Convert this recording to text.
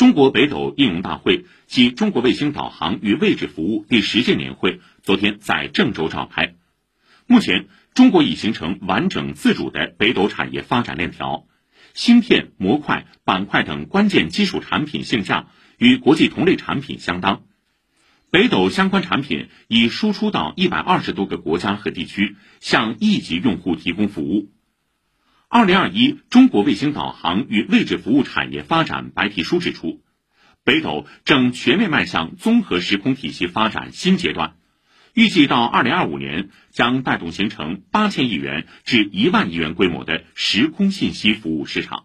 中国北斗应用大会暨中国卫星导航与位置服务第十届年会昨天在郑州召开。目前，中国已形成完整自主的北斗产业发展链条，芯片、模块、板块等关键基础产品性价与国际同类产品相当。北斗相关产品已输出到一百二十多个国家和地区，向亿级用户提供服务。二零二一中国卫星导航与位置服务产业发展白皮书指出，北斗正全面迈向综合时空体系发展新阶段，预计到二零二五年将带动形成八千亿元至一万亿元规模的时空信息服务市场。